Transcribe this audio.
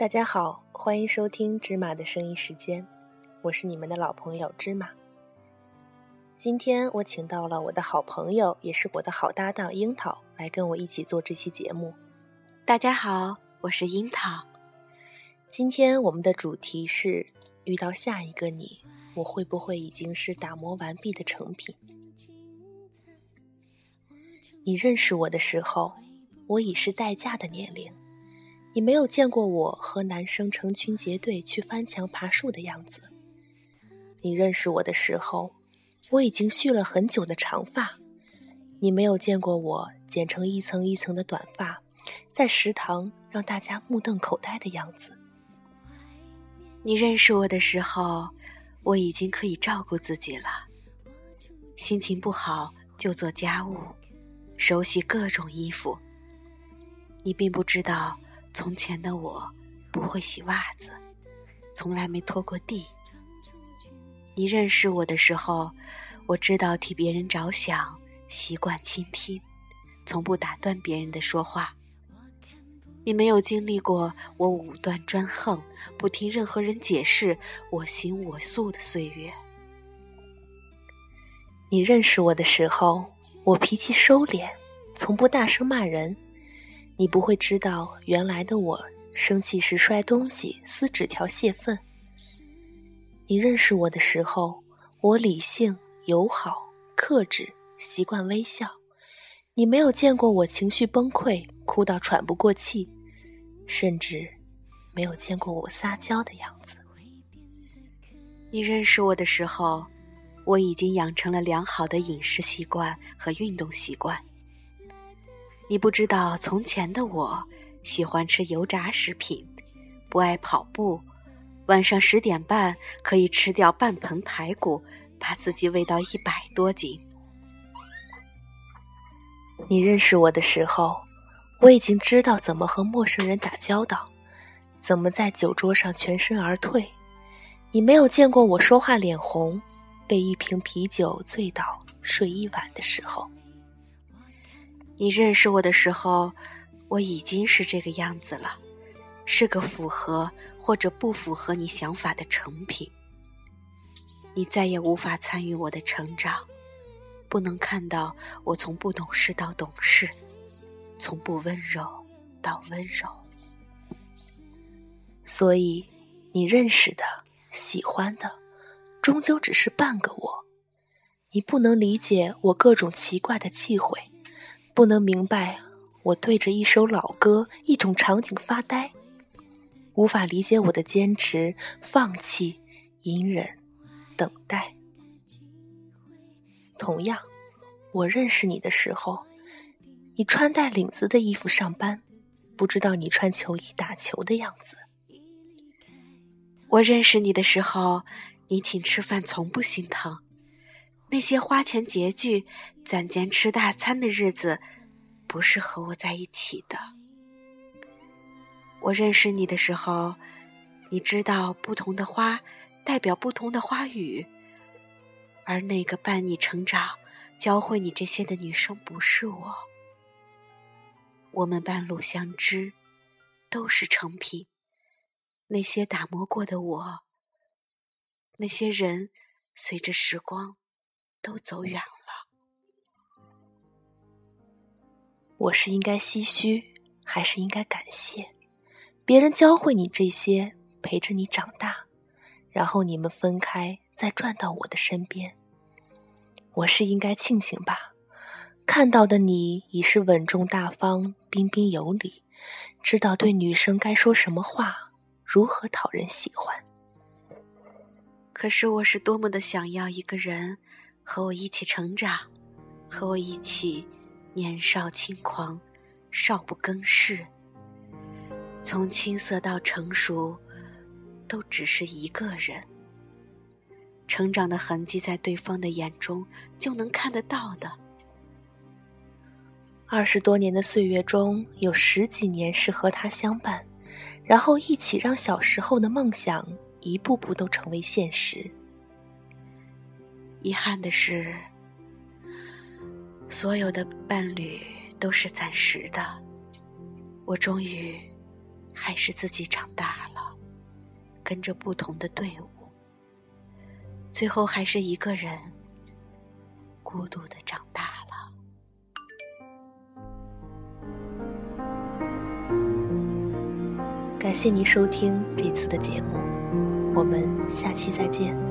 大家好，欢迎收听芝麻的声音时间，我是你们的老朋友芝麻。今天我请到了我的好朋友，也是我的好搭档樱桃，来跟我一起做这期节目。大家好，我是樱桃。今天我们的主题是：遇到下一个你，我会不会已经是打磨完毕的成品？你认识我的时候，我已是待嫁的年龄。你没有见过我和男生成群结队去翻墙爬树的样子。你认识我的时候，我已经蓄了很久的长发。你没有见过我剪成一层一层的短发，在食堂让大家目瞪口呆的样子。你认识我的时候，我已经可以照顾自己了。心情不好就做家务，手洗各种衣服。你并不知道。从前的我不会洗袜子，从来没拖过地。你认识我的时候，我知道替别人着想，习惯倾听，从不打断别人的说话。你没有经历过我武断专横，不听任何人解释，我行我素的岁月。你认识我的时候，我脾气收敛，从不大声骂人。你不会知道，原来的我生气时摔东西、撕纸条泄愤。你认识我的时候，我理性、友好、克制，习惯微笑。你没有见过我情绪崩溃、哭到喘不过气，甚至没有见过我撒娇的样子。你认识我的时候，我已经养成了良好的饮食习惯和运动习惯。你不知道，从前的我喜欢吃油炸食品，不爱跑步，晚上十点半可以吃掉半盆排骨，把自己喂到一百多斤。你认识我的时候，我已经知道怎么和陌生人打交道，怎么在酒桌上全身而退。你没有见过我说话脸红，被一瓶啤酒醉倒睡一晚的时候。你认识我的时候，我已经是这个样子了，是个符合或者不符合你想法的成品。你再也无法参与我的成长，不能看到我从不懂事到懂事，从不温柔到温柔。所以，你认识的、喜欢的，终究只是半个我。你不能理解我各种奇怪的忌讳。不能明白，我对着一首老歌、一种场景发呆，无法理解我的坚持、放弃、隐忍、等待。同样，我认识你的时候，你穿带领子的衣服上班，不知道你穿球衣打球的样子。我认识你的时候，你请吃饭从不心疼。那些花钱拮据、攒钱吃大餐的日子，不是和我在一起的。我认识你的时候，你知道不同的花代表不同的花语，而那个伴你成长、教会你这些的女生不是我。我们半路相知，都是成品。那些打磨过的我，那些人，随着时光。都走远了，我是应该唏嘘，还是应该感谢？别人教会你这些，陪着你长大，然后你们分开，再转到我的身边。我是应该庆幸吧？看到的你已是稳重大方、彬彬有礼，知道对女生该说什么话，如何讨人喜欢。可是我是多么的想要一个人。和我一起成长，和我一起年少轻狂，少不更事。从青涩到成熟，都只是一个人。成长的痕迹在对方的眼中就能看得到的。二十多年的岁月中，有十几年是和他相伴，然后一起让小时候的梦想一步步都成为现实。遗憾的是，所有的伴侣都是暂时的。我终于还是自己长大了，跟着不同的队伍，最后还是一个人孤独的长大了。感谢您收听这次的节目，我们下期再见。